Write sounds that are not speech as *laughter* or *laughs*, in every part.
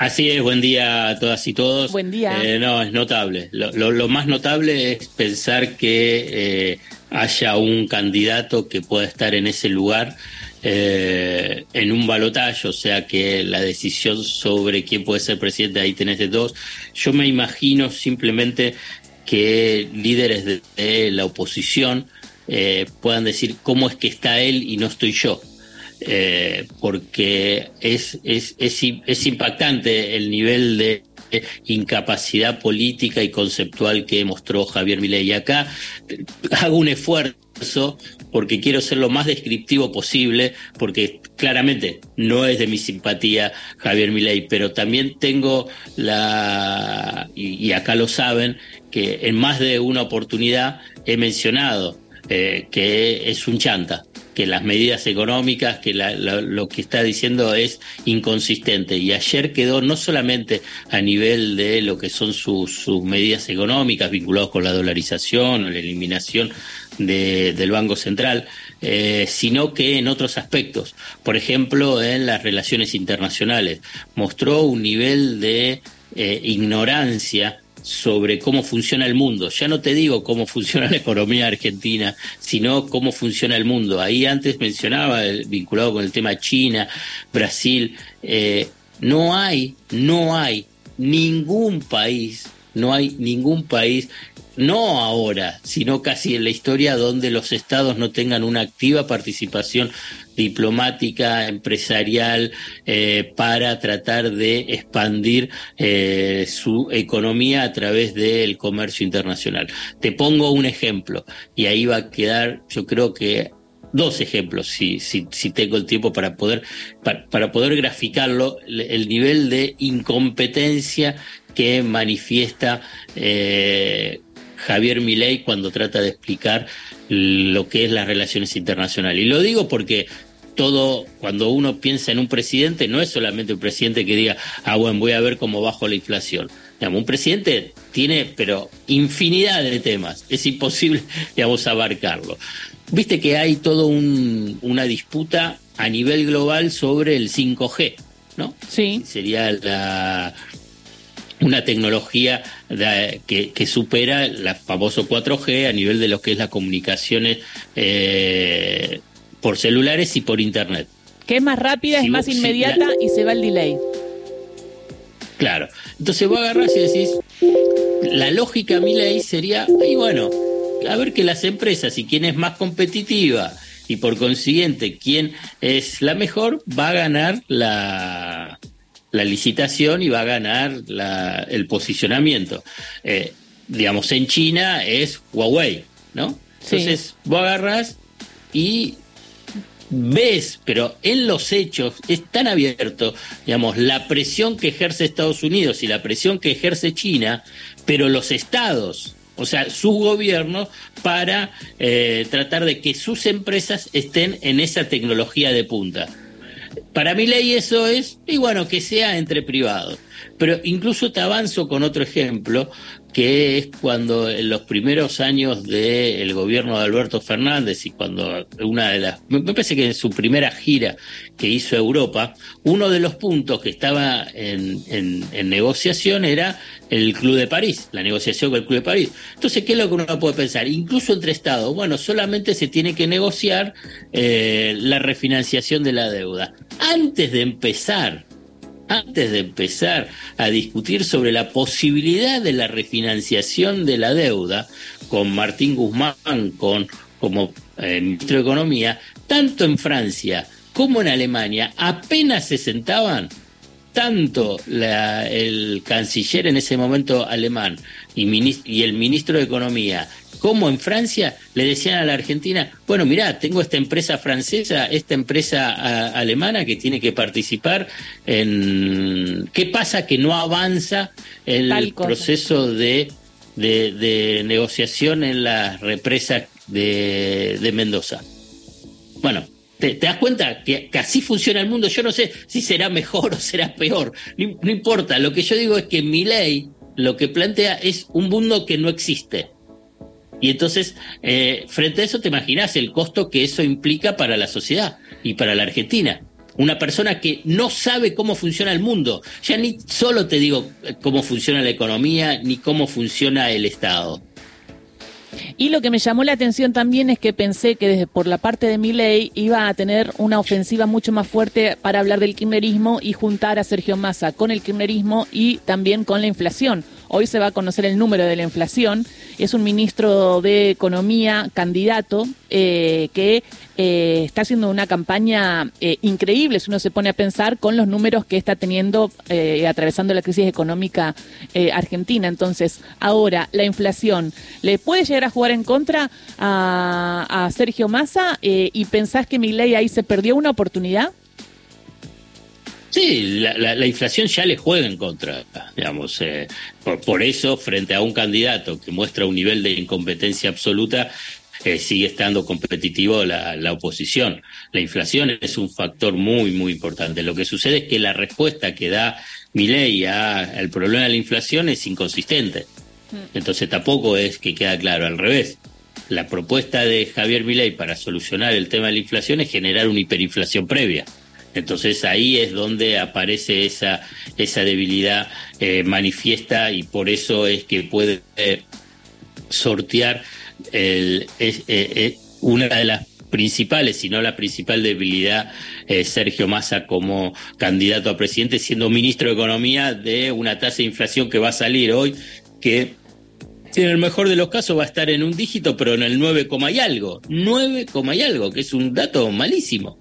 Así es, buen día a todas y todos. Buen día. Eh, no, es notable. Lo, más notable es pensar que eh, haya un candidato que pueda estar en ese lugar eh, en un balotaje, o sea que la decisión sobre quién puede ser presidente, ahí tenés de dos. Yo me imagino simplemente que líderes de, la oposición puedan decir cómo es que está él y no estoy yo. Eh, porque es, es, es, impactante el nivel de incapacidad política y conceptual que mostró Javier Milei. Y acá hago un esfuerzo porque quiero ser lo más descriptivo posible, porque claramente no es de mi simpatía Javier Milei, pero también tengo la, y, acá lo saben, que en más de una oportunidad he mencionado eh, que es un chanta que las medidas económicas, que lo que está diciendo es inconsistente. Y ayer quedó no solamente a nivel de lo que son sus, medidas económicas vinculadas con la dolarización, la eliminación del Banco Central, eh, sino que en otros aspectos. Por ejemplo, en las relaciones internacionales. Mostró un nivel de eh, ignorancia sobre cómo funciona el mundo. Ya no te digo cómo funciona la economía argentina, sino cómo funciona el mundo. Ahí antes mencionaba, vinculado con el tema China, Brasil, eh, no hay, no hay ningún país, no hay ningún país no ahora, sino casi en la historia donde los estados no tengan una activa participación diplomática, empresarial, eh, para tratar de expandir eh, su economía a través del comercio internacional. Te pongo un ejemplo y ahí va a quedar, yo creo que dos ejemplos, si, si, tengo el tiempo para poder, para, poder graficarlo, el nivel de incompetencia que manifiesta eh, Javier Milei cuando trata de explicar lo que es las relaciones internacionales. Y lo digo porque todo, cuando uno piensa en un presidente, no es solamente un presidente que diga, ah, bueno, voy a ver cómo bajo la inflación. Digamos, un presidente tiene, pero infinidad de temas, es imposible, *laughs* digamos, abarcarlo. Viste que hay toda un, una disputa a nivel global sobre el 5G, ¿no? Sí. Sería la, una tecnología que, supera la famoso 4G a nivel de lo que es las comunicaciones eh, por celulares y por internet. Que es más rápida, es más inmediata y se va el delay. Claro. Entonces vos agarrás y decís, la lógica mi ley sería, y bueno, a ver que las empresas y quién es más competitiva y por consiguiente quién es la mejor, va a ganar la, la licitación y va a ganar el posicionamiento. Eh, digamos, en China es Huawei, ¿no? Entonces, vos agarras y ves, pero en los hechos es tan abierto, digamos, la presión que ejerce Estados Unidos y la presión que ejerce China, pero los estados, o sea, sus gobiernos, para eh, tratar de que sus empresas estén en esa tecnología de punta. Para mi ley eso es, y bueno, que sea entre privados. Pero incluso te avanzo con otro ejemplo, que es cuando en los primeros años del gobierno de Alberto Fernández y cuando una de las, me parece que en su primera gira que hizo Europa, uno de los puntos que estaba en, en, negociación era el Club de París, la negociación con el Club de París. Entonces, ¿qué es lo que uno puede pensar? Incluso entre Estados, bueno, solamente se tiene que negociar eh, la refinanciación de la deuda. Antes de empezar antes de empezar a discutir sobre la posibilidad de la refinanciación de la deuda con Martín Guzmán con, como eh, ministro de Economía, tanto en Francia como en Alemania apenas se sentaban tanto el canciller en ese momento alemán y, el ministro de Economía como en Francia le decían a la Argentina, bueno, mirá, tengo esta empresa francesa, esta empresa alemana que tiene que participar en... ¿Qué pasa que no avanza el proceso de, de, negociación en la represa de, de Mendoza? Bueno, ¿Te, das cuenta que, así funciona el mundo? Yo no sé si será mejor *laughs* o será peor. No, importa. Lo que yo digo es que mi ley lo que plantea es un mundo que no existe. Y entonces, eh, frente a eso, te imaginas el costo que eso implica para la sociedad y para la Argentina. una persona que no sabe cómo funciona el mundo. Ya ni solo te digo cómo funciona la economía ni cómo funciona el Estado. Y lo que me llamó la atención también es que pensé que desde por la parte de mi ley iba a tener una ofensiva mucho más fuerte para hablar del kirchnerismo y juntar a Sergio Massa con el kirchnerismo y también con la inflación. Hoy se va a conocer el número de la inflación. Es un ministro de Economía candidato eh, que eh, está haciendo una campaña eh, increíble, si uno se pone a pensar, con los números que está teniendo, atravesando la crisis económica argentina. Entonces, ahora, la inflación, ¿le puede llegar a jugar en contra a, a Sergio Massa? ¿Y pensás que mi ley ahí se perdió una oportunidad? Sí, la, inflación ya le juega en contra, digamos. Eh, por, eso, frente a un candidato que muestra un nivel de incompetencia absoluta, eh, sigue estando competitivo la, oposición. La inflación es un factor muy, muy importante. Lo que sucede es que la respuesta que da Milei al problema de la inflación es inconsistente. Mm. Entonces tampoco es que queda claro, al revés. La propuesta de Javier Milei para solucionar el tema de la inflación es generar una hiperinflación previa. Entonces ahí es donde aparece esa, esa debilidad eh, manifiesta y por eso es que puede eh, sortear el, eh, una de las principales, si no la principal debilidad, Sergio Massa como candidato a presidente, siendo ministro de Economía de una tasa de inflación que va a salir hoy, que en el mejor de los casos va a estar en un dígito, pero en el 9, y algo. 9, y algo, que es un dato malísimo.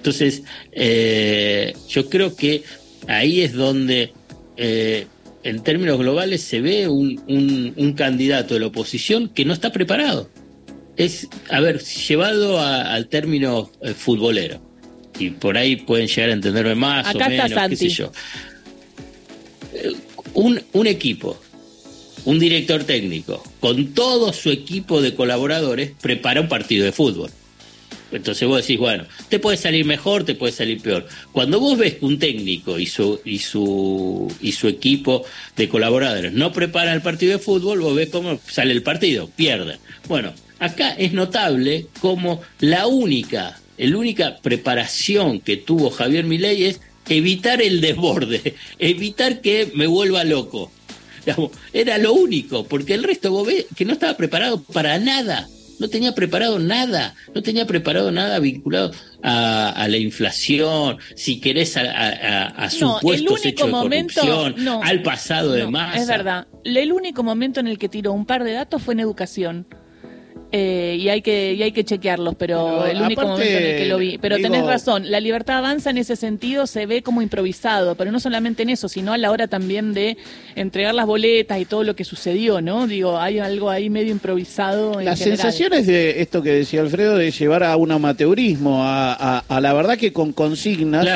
Entonces, eh, yo creo que ahí es donde, eh, en términos globales, se ve un, candidato de la oposición que no está preparado. Es, a ver, llevado al término eh, futbolero. Y por ahí pueden llegar a entenderme más o menos, qué sé yo. Un, un equipo un director técnico con todo su equipo de colaboradores prepara un partido de fútbol. Entonces vos decís, bueno, te puede salir mejor, te puede salir peor. Cuando vos ves que un técnico y su, y su, y su equipo de colaboradores no preparan el partido de fútbol, vos ves cómo sale el partido, pierden. Bueno, acá es notable como la única, la única preparación que tuvo Javier Milei es evitar el desborde, *laughs* evitar que me vuelva loco. era lo único, porque el resto vos ves que no estaba preparado para nada no tenía preparado nada, no tenía preparado nada vinculado a, la inflación, si querés a, a, a supuestos hechos de corrupción, al pasado de más. Es verdad, el único momento en el que tiró un par de datos fue en educación. Eh, y hay que y hay que chequearlos, pero, el único momento en el que lo vi. Pero tenés razón, la libertad avanza en ese sentido, se ve como improvisado, pero no solamente en eso, sino a la hora también de entregar las boletas y todo lo que sucedió, ¿no? Digo, hay algo ahí medio improvisado. Las sensaciones de esto que decía Alfredo, de llevar a un amateurismo, a, la verdad que con consignas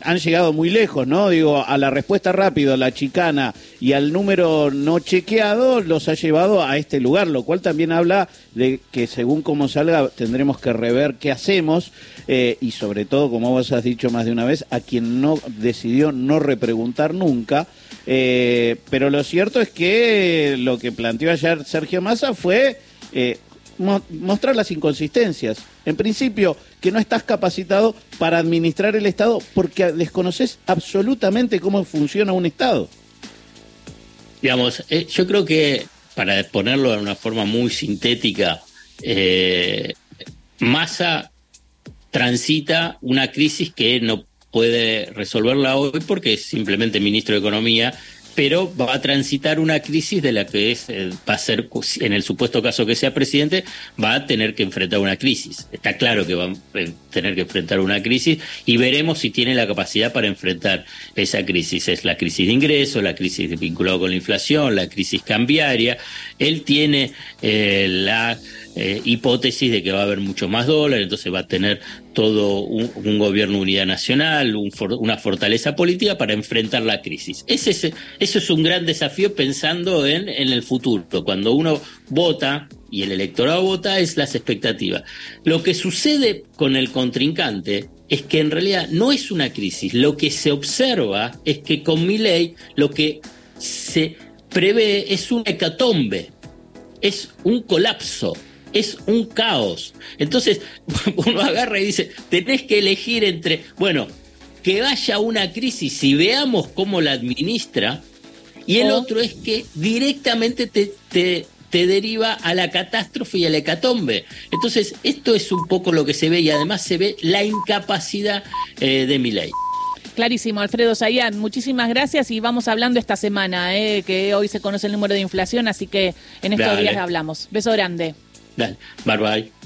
han llegado muy lejos, ¿no? Digo, a la respuesta rápida, a la chicana y al número no chequeado, los ha llevado a este lugar, lo cual también habla de que según cómo salga tendremos que rever qué hacemos eh, y sobre todo, como vos has dicho más de una vez, a quien no decidió no repreguntar nunca. Eh, pero lo cierto es que lo que planteó ayer Sergio Massa fue eh, mostrar las inconsistencias. En principio, que no estás capacitado para administrar el Estado porque desconoces absolutamente cómo funciona un Estado. Digamos, yo creo que para ponerlo de una forma muy sintética, eh, Massa transita una crisis que no puede resolverla hoy porque es simplemente ministro de Economía pero va a transitar una crisis de la que es, eh, va a ser, en el supuesto caso que sea presidente, va a tener que enfrentar una crisis. Está claro que va a tener que enfrentar una crisis y veremos si tiene la capacidad para enfrentar esa crisis. Es la crisis de ingresos, la crisis vinculada con la inflación, la crisis cambiaria. Él tiene eh, la eh, hipótesis de que va a haber mucho más dólares, entonces va a tener todo un, gobierno unidad nacional, una fortaleza política para enfrentar la crisis. Ese, eso es un gran desafío pensando en, en el futuro. Cuando uno vota y el electorado vota es las expectativas. Lo que sucede con el contrincante es que en realidad no es una crisis. Lo que se observa es que con mi ley lo que se prevé es un hecatombe, es un colapso es un caos. Entonces, *laughs* uno agarra y dice, tenés que elegir entre, bueno, que vaya una crisis y veamos cómo la administra, y el otro es que directamente te, te, te, deriva a la catástrofe y a la hecatombe. Entonces, esto es un poco lo que se ve y además se ve la incapacidad eh, de mi ley. Clarísimo, Alfredo Sayán, muchísimas gracias y vamos hablando esta semana, eh, que hoy se conoce el número de inflación, así que en estos días hablamos. Beso grande. Dale, bye bye.